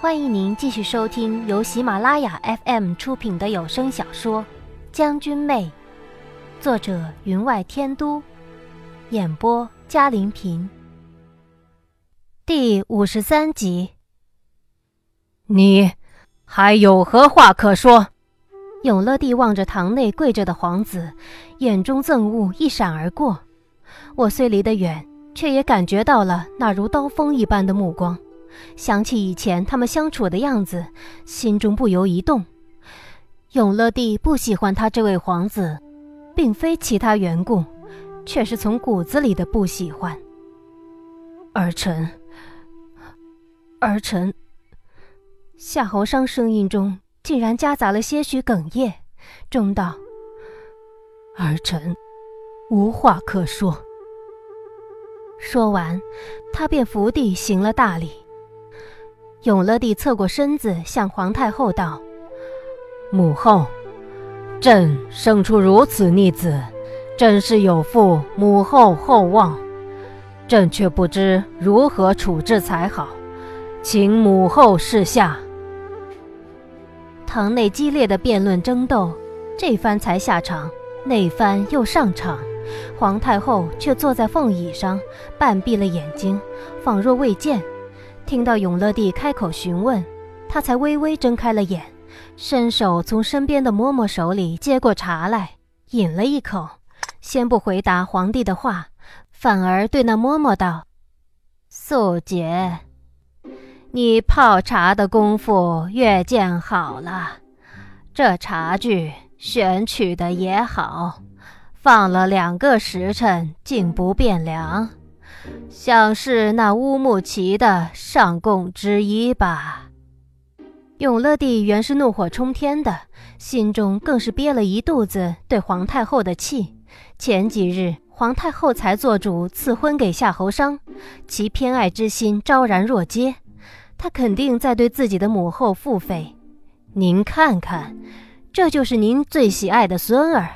欢迎您继续收听由喜马拉雅 FM 出品的有声小说《将军妹》，作者云外天都，演播嘉林平。第五十三集。你还有何话可说？永乐帝望着堂内跪着的皇子，眼中憎恶一闪而过。我虽离得远，却也感觉到了那如刀锋一般的目光。想起以前他们相处的样子，心中不由一动。永乐帝不喜欢他这位皇子，并非其他缘故，却是从骨子里的不喜欢。儿臣，儿臣。夏侯商声音中竟然夹杂了些许哽咽，中道：“儿臣无话可说。”说完，他便伏地行了大礼。永乐帝侧过身子，向皇太后道：“母后，朕生出如此逆子，真是有负母后厚望。朕却不知如何处置才好，请母后示下。”堂内激烈的辩论争斗，这番才下场，那番又上场。皇太后却坐在凤椅上，半闭了眼睛，仿若未见。听到永乐帝开口询问，他才微微睁开了眼，伸手从身边的嬷嬷手里接过茶来，饮了一口，先不回答皇帝的话，反而对那嬷嬷道：“素姐，你泡茶的功夫越见好了，这茶具选取的也好，放了两个时辰，竟不变凉。”像是那乌木齐的上贡之一吧。永乐帝原是怒火冲天的，心中更是憋了一肚子对皇太后的气。前几日皇太后才做主赐婚给夏侯商，其偏爱之心昭然若揭。他肯定在对自己的母后腹诽：“您看看，这就是您最喜爱的孙儿。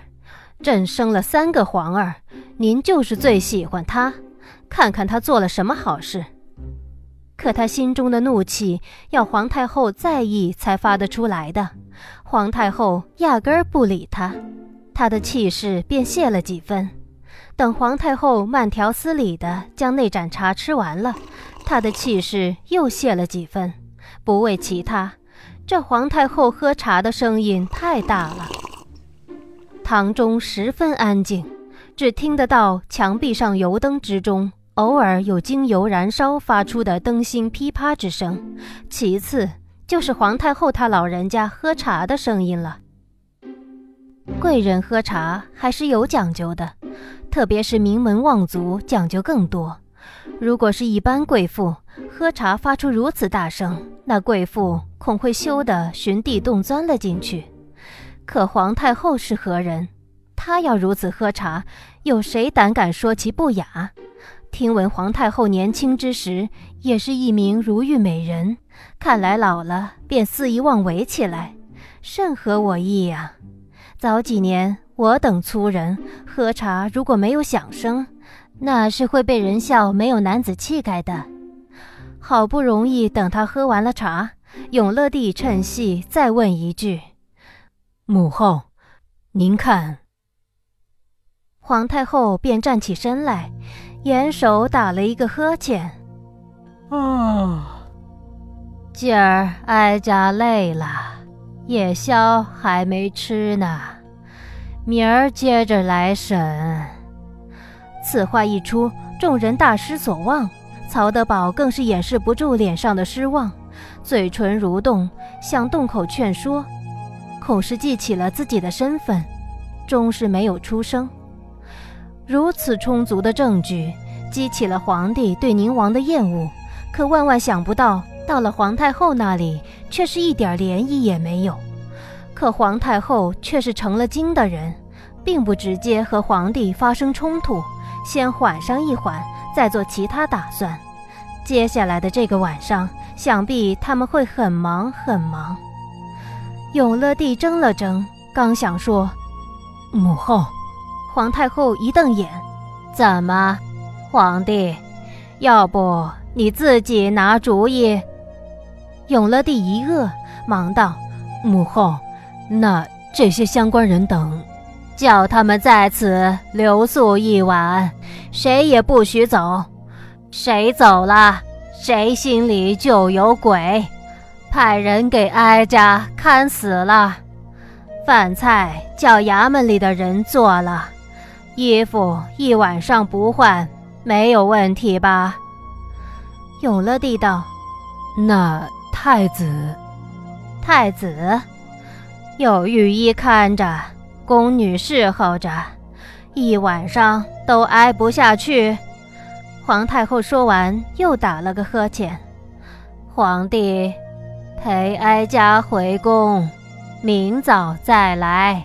朕生了三个皇儿，您就是最喜欢他。”看看他做了什么好事，可他心中的怒气要皇太后在意才发得出来的。皇太后压根儿不理他，他的气势便泄了几分。等皇太后慢条斯理地将那盏茶吃完了，他的气势又泄了几分。不为其他，这皇太后喝茶的声音太大了。堂中十分安静，只听得到墙壁上油灯之中。偶尔有精油燃烧发出的灯芯噼啪之声，其次就是皇太后她老人家喝茶的声音了。贵人喝茶还是有讲究的，特别是名门望族讲究更多。如果是一般贵妇喝茶发出如此大声，那贵妇恐会羞得寻地洞钻了进去。可皇太后是何人？她要如此喝茶，有谁胆敢说其不雅？听闻皇太后年轻之时也是一名如玉美人，看来老了便肆意妄为起来，甚合我意呀。早几年我等粗人喝茶，如果没有响声，那是会被人笑没有男子气概的。好不容易等他喝完了茶，永乐帝趁隙再问一句：“母后，您看？”皇太后便站起身来。严守打了一个呵欠，啊，今儿哀家累了，夜宵还没吃呢，明儿接着来审。此话一出，众人大失所望，曹德宝更是掩饰不住脸上的失望，嘴唇蠕动，想动口劝说，恐是记起了自己的身份，终是没有出声。如此充足的证据，激起了皇帝对宁王的厌恶。可万万想不到，到了皇太后那里，却是一点涟漪也没有。可皇太后却是成了精的人，并不直接和皇帝发生冲突，先缓上一缓，再做其他打算。接下来的这个晚上，想必他们会很忙很忙。永乐帝怔了怔，刚想说：“母后。”皇太后一瞪眼：“怎么，皇帝？要不你自己拿主意？”永乐帝一愕，忙道：“母后，那这些相关人等，叫他们在此留宿一晚，谁也不许走。谁走了，谁心里就有鬼。派人给哀家看死了。饭菜叫衙门里的人做了，衣服一晚上不换，没有问题吧？”永乐帝道：“那。”太子，太子，有御医看着，宫女侍候着，一晚上都挨不下去。皇太后说完，又打了个呵欠。皇帝，陪哀家回宫，明早再来。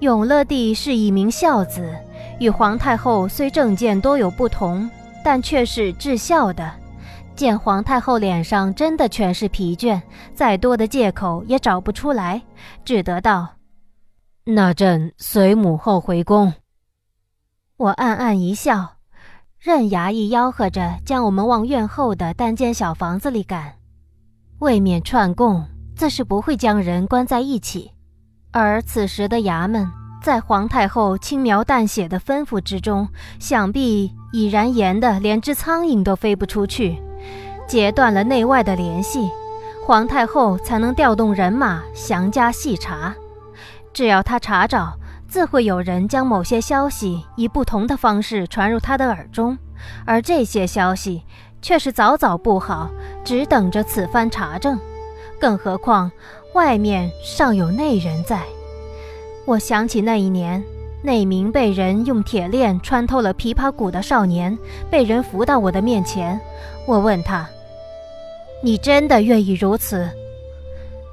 永乐帝是一名孝子，与皇太后虽政见多有不同，但却是至孝的。见皇太后脸上真的全是疲倦，再多的借口也找不出来，只得道：“那朕随母后回宫。”我暗暗一笑，任衙役吆喝着将我们往院后的单间小房子里赶，为免串供，自是不会将人关在一起。而此时的衙门，在皇太后轻描淡写的吩咐之中，想必已然严的连只苍蝇都飞不出去。截断了内外的联系，皇太后才能调动人马详加细查。只要她查找，自会有人将某些消息以不同的方式传入她的耳中，而这些消息却是早早布好，只等着此番查证。更何况外面尚有内人在。我想起那一年，那名被人用铁链穿透了琵琶骨的少年，被人扶到我的面前，我问他。你真的愿意如此？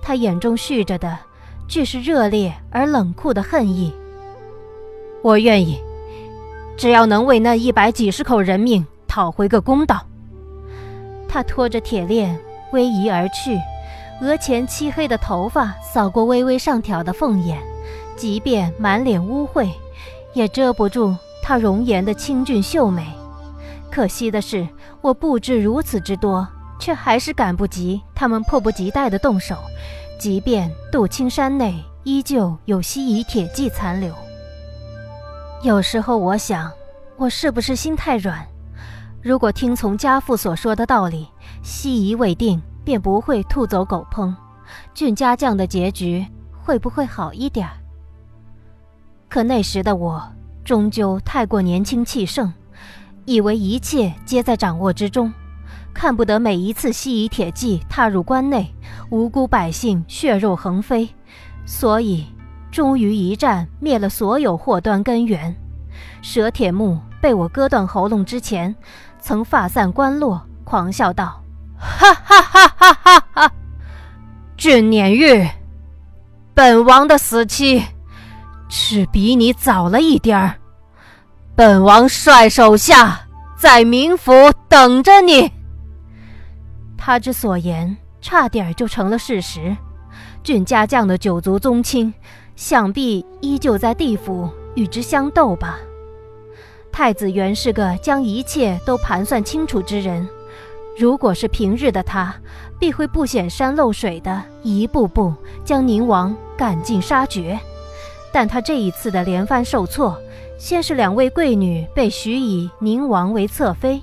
他眼中蓄着的，俱是热烈而冷酷的恨意。我愿意，只要能为那一百几十口人命讨回个公道。他拖着铁链逶迤而去，额前漆黑的头发扫过微微上挑的凤眼，即便满脸污秽，也遮不住她容颜的清俊秀美。可惜的是，我不知如此之多。却还是赶不及他们迫不及待的动手，即便杜青山内依旧有西夷铁骑残留。有时候我想，我是不是心太软？如果听从家父所说的道理，西夷未定，便不会兔走狗烹，俊家将的结局会不会好一点？可那时的我终究太过年轻气盛，以为一切皆在掌握之中。看不得每一次西夷铁骑踏入关内，无辜百姓血肉横飞，所以终于一战灭了所有祸端根源。蛇铁木被我割断喉咙之前，曾发散关落，狂笑道：“哈哈哈哈哈哈！俊撵玉，本王的死期只比你早了一点儿。本王率手下在冥府等着你。”他之所言，差点就成了事实。俊家将的九族宗亲，想必依旧在地府与之相斗吧。太子原是个将一切都盘算清楚之人，如果是平日的他，必会不显山露水的一步步将宁王赶尽杀绝。但他这一次的连番受挫，先是两位贵女被许以宁王为侧妃。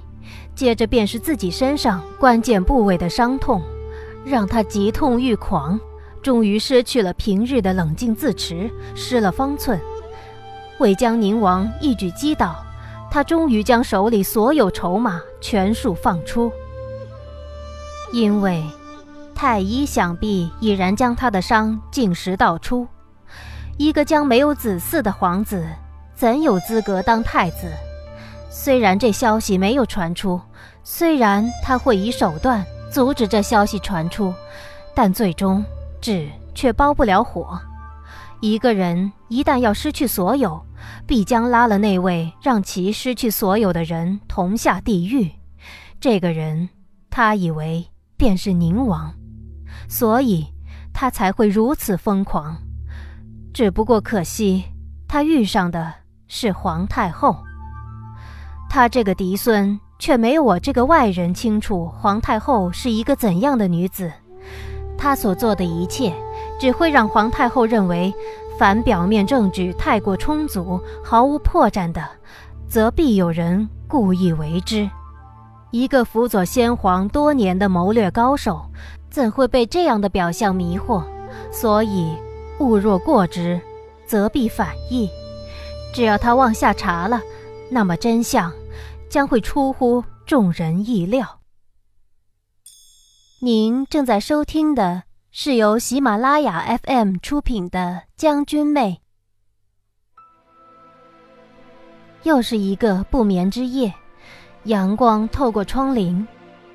接着便是自己身上关键部位的伤痛，让他急痛欲狂，终于失去了平日的冷静自持，失了方寸。为将宁王一举击倒，他终于将手里所有筹码全数放出。因为太医想必已然将他的伤尽实道出。一个将没有子嗣的皇子，怎有资格当太子？虽然这消息没有传出。虽然他会以手段阻止这消息传出，但最终纸却包不了火。一个人一旦要失去所有，必将拉了那位让其失去所有的人同下地狱。这个人，他以为便是宁王，所以他才会如此疯狂。只不过可惜，他遇上的是皇太后。他这个嫡孙。却没有我这个外人清楚皇太后是一个怎样的女子。她所做的一切，只会让皇太后认为，凡表面证据太过充足、毫无破绽的，则必有人故意为之。一个辅佐先皇多年的谋略高手，怎会被这样的表象迷惑？所以，物若过之，则必反意。只要他往下查了，那么真相将会出乎众人意料。您正在收听的是由喜马拉雅 FM 出品的《将军妹》。又是一个不眠之夜，阳光透过窗棂，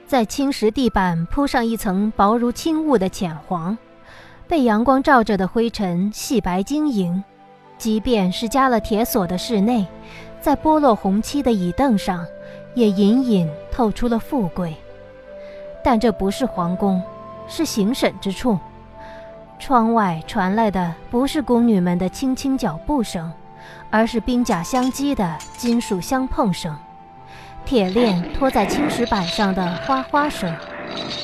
在青石地板铺上一层薄如轻雾的浅黄，被阳光照着的灰尘细白晶莹。即便是加了铁锁的室内，在剥落红漆的椅凳上，也隐隐透出了富贵。但这不是皇宫，是行审之处。窗外传来的不是宫女们的轻轻脚步声，而是兵甲相击的金属相碰声，铁链拖在青石板上的哗哗声，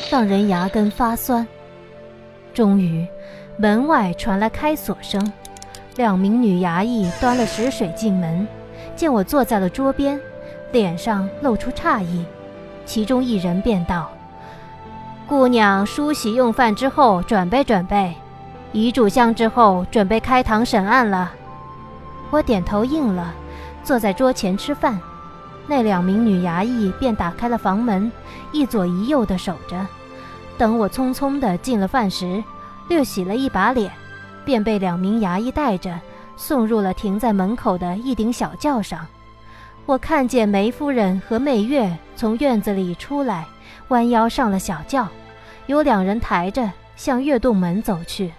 让人牙根发酸。终于，门外传来开锁声。两名女衙役端了食水进门，见我坐在了桌边，脸上露出诧异。其中一人便道：“姑娘梳洗用饭之后，准备准备，遗嘱香之后，准备开堂审案了。”我点头应了，坐在桌前吃饭。那两名女衙役便打开了房门，一左一右的守着。等我匆匆地进了饭时，略洗了一把脸。便被两名衙役带着送入了停在门口的一顶小轿上。我看见梅夫人和媚月从院子里出来，弯腰上了小轿，有两人抬着向月洞门走去。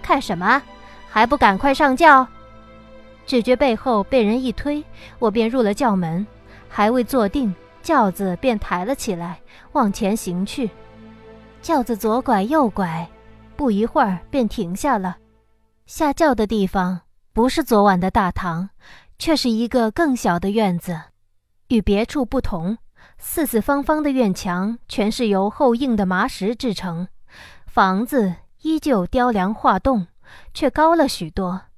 看什么？还不赶快上轿！只觉背后被人一推，我便入了轿门，还未坐定，轿子便抬了起来，往前行去。轿子左拐右拐。不一会儿便停下了，下轿的地方不是昨晚的大堂，却是一个更小的院子。与别处不同，四四方方的院墙全是由厚硬的麻石制成，房子依旧雕梁画栋，却高了许多。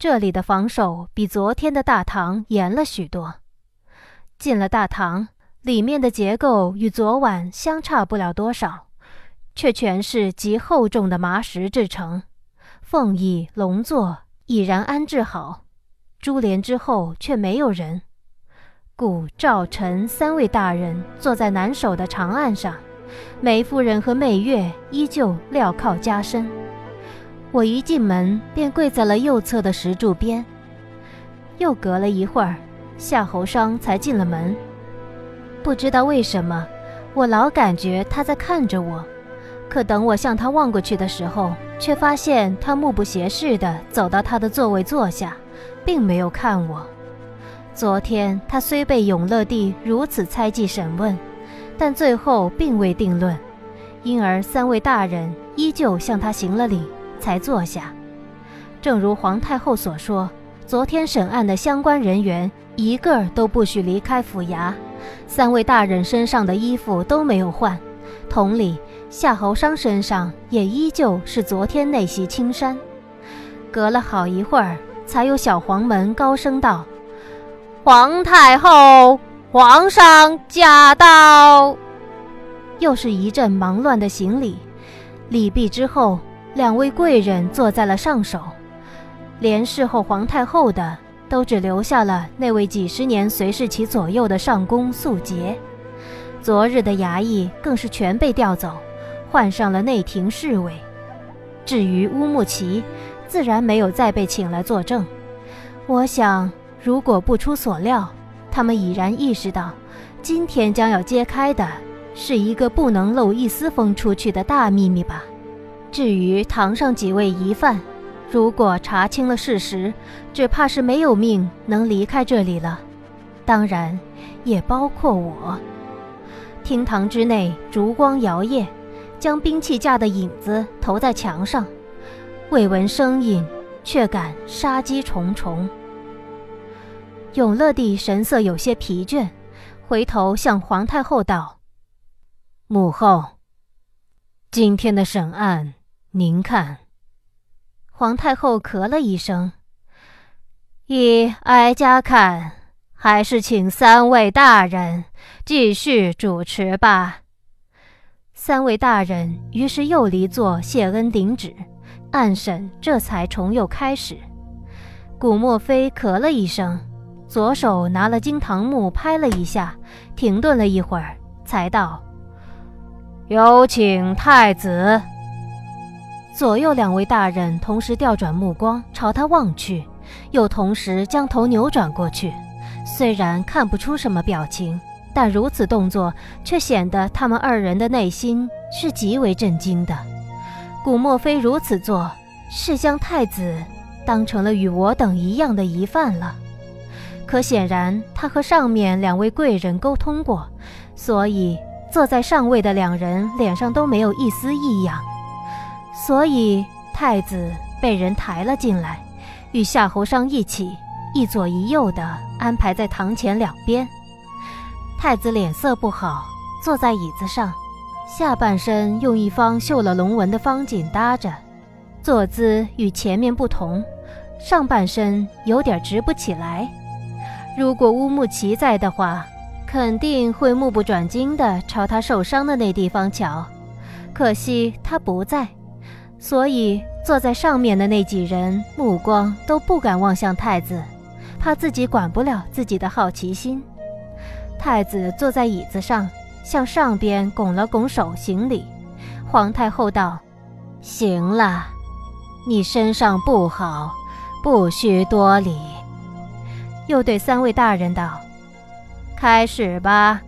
这里的防守比昨天的大堂严了许多。进了大堂，里面的结构与昨晚相差不了多少。却全是极厚重的麻石制成，凤椅龙座已然安置好，珠帘之后却没有人。顾赵陈三位大人坐在南首的长案上，梅夫人和媚月依旧镣铐加身。我一进门便跪在了右侧的石柱边。又隔了一会儿，夏侯商才进了门。不知道为什么，我老感觉他在看着我。可等我向他望过去的时候，却发现他目不斜视地走到他的座位坐下，并没有看我。昨天他虽被永乐帝如此猜忌审问，但最后并未定论，因而三位大人依旧向他行了礼，才坐下。正如皇太后所说，昨天审案的相关人员一个都不许离开府衙，三位大人身上的衣服都没有换，同理。夏侯商身上也依旧是昨天那袭青衫，隔了好一会儿，才有小黄门高声道：“皇太后，皇上驾到！”又是一阵忙乱的行礼。礼毕之后，两位贵人坐在了上首，连侍候皇太后的都只留下了那位几十年随侍其左右的上宫素洁。昨日的衙役更是全被调走。换上了内廷侍卫，至于乌木齐，自然没有再被请来作证。我想，如果不出所料，他们已然意识到，今天将要揭开的是一个不能漏一丝风出去的大秘密吧。至于堂上几位疑犯，如果查清了事实，只怕是没有命能离开这里了。当然，也包括我。厅堂之内，烛光摇曳。将兵器架的影子投在墙上，未闻声音，却感杀机重重。永乐帝神色有些疲倦，回头向皇太后道：“母后，今天的审案，您看。”皇太后咳了一声：“依哀家看，还是请三位大人继续主持吧。”三位大人于是又离座谢恩顶旨，案审这才重又开始。古墨妃咳了一声，左手拿了金堂木拍了一下，停顿了一会儿，才道：“有请太子。”左右两位大人同时调转目光朝他望去，又同时将头扭转过去，虽然看不出什么表情。但如此动作，却显得他们二人的内心是极为震惊的。古莫非如此做，是将太子当成了与我等一样的疑犯了。可显然，他和上面两位贵人沟通过，所以坐在上位的两人脸上都没有一丝异样。所以，太子被人抬了进来，与夏侯商一起，一左一右的安排在堂前两边。太子脸色不好，坐在椅子上，下半身用一方绣了龙纹的方锦搭着，坐姿与前面不同，上半身有点直不起来。如果乌木齐在的话，肯定会目不转睛地朝他受伤的那地方瞧。可惜他不在，所以坐在上面的那几人目光都不敢望向太子，怕自己管不了自己的好奇心。太子坐在椅子上，向上边拱了拱手行礼。皇太后道：“行了，你身上不好，不需多礼。”又对三位大人道：“开始吧。”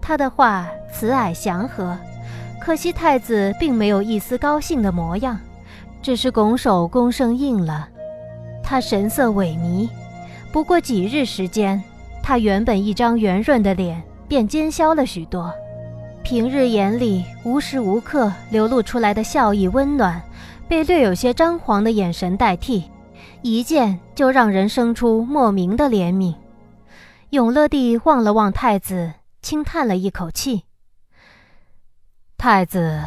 他的话慈蔼祥和，可惜太子并没有一丝高兴的模样，只是拱手躬声应了。他神色萎靡，不过几日时间。他原本一张圆润的脸便尖削了许多，平日眼里无时无刻流露出来的笑意温暖，被略有些张狂的眼神代替，一见就让人生出莫名的怜悯。永乐帝望了望太子，轻叹了一口气：“太子，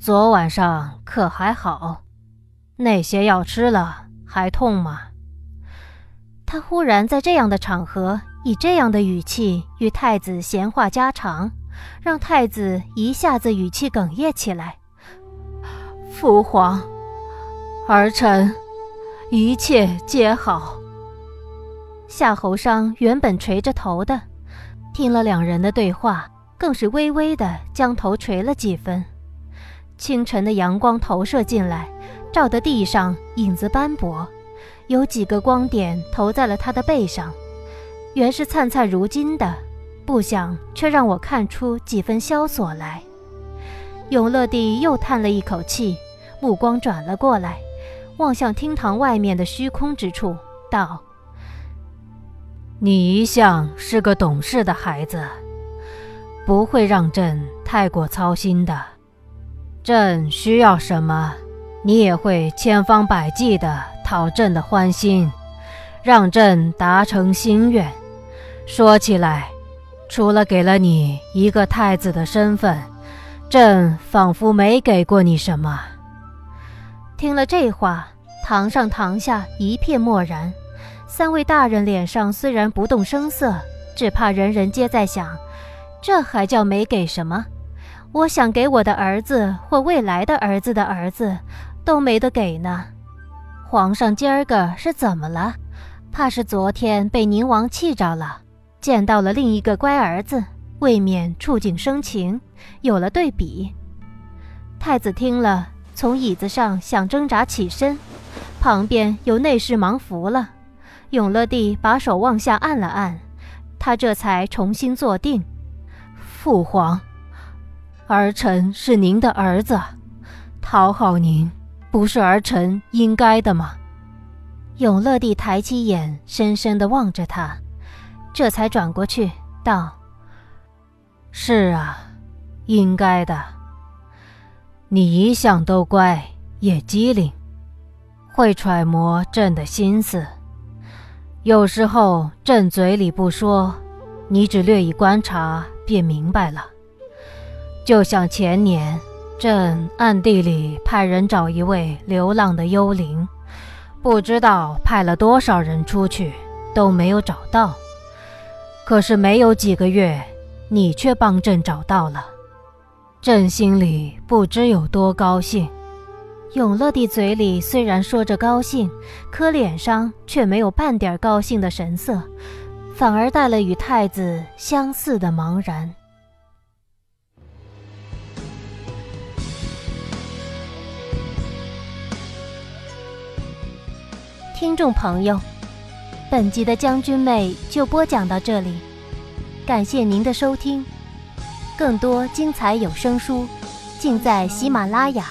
昨晚上可还好？那些药吃了还痛吗？”他忽然在这样的场合。以这样的语气与太子闲话家常，让太子一下子语气哽咽起来。父皇，儿臣一切皆好。夏侯商原本垂着头的，听了两人的对话，更是微微的将头垂了几分。清晨的阳光投射进来，照得地上影子斑驳，有几个光点投在了他的背上。原是灿灿如金的，不想却让我看出几分萧索来。永乐帝又叹了一口气，目光转了过来，望向厅堂外面的虚空之处，道：“你一向是个懂事的孩子，不会让朕太过操心的。朕需要什么，你也会千方百计的讨朕的欢心，让朕达成心愿。”说起来，除了给了你一个太子的身份，朕仿佛没给过你什么。听了这话，堂上堂下一片默然。三位大人脸上虽然不动声色，只怕人人皆在想：这还叫没给什么？我想给我的儿子或未来的儿子的儿子，都没得给呢。皇上今儿个是怎么了？怕是昨天被宁王气着了。见到了另一个乖儿子，未免触景生情，有了对比。太子听了，从椅子上想挣扎起身，旁边有内侍忙扶了。永乐帝把手往下按了按，他这才重新坐定。父皇，儿臣是您的儿子，讨好您不是儿臣应该的吗？永乐帝抬起眼，深深地望着他。这才转过去道：“是啊，应该的。你一向都乖，也机灵，会揣摩朕的心思。有时候朕嘴里不说，你只略一观察便明白了。就像前年，朕暗地里派人找一位流浪的幽灵，不知道派了多少人出去都没有找到。可是没有几个月，你却帮朕找到了，朕心里不知有多高兴。永乐帝嘴里虽然说着高兴，可脸上却没有半点高兴的神色，反而带了与太子相似的茫然。听众朋友，本集的将军妹就播讲到这里，感谢您的收听，更多精彩有声书尽在喜马拉雅。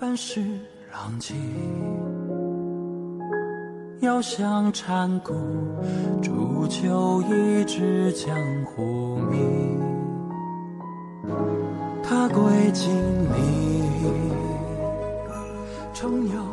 万事浪迹，遥想禅谷，煮酒一掷江湖名。他归金陵，重游。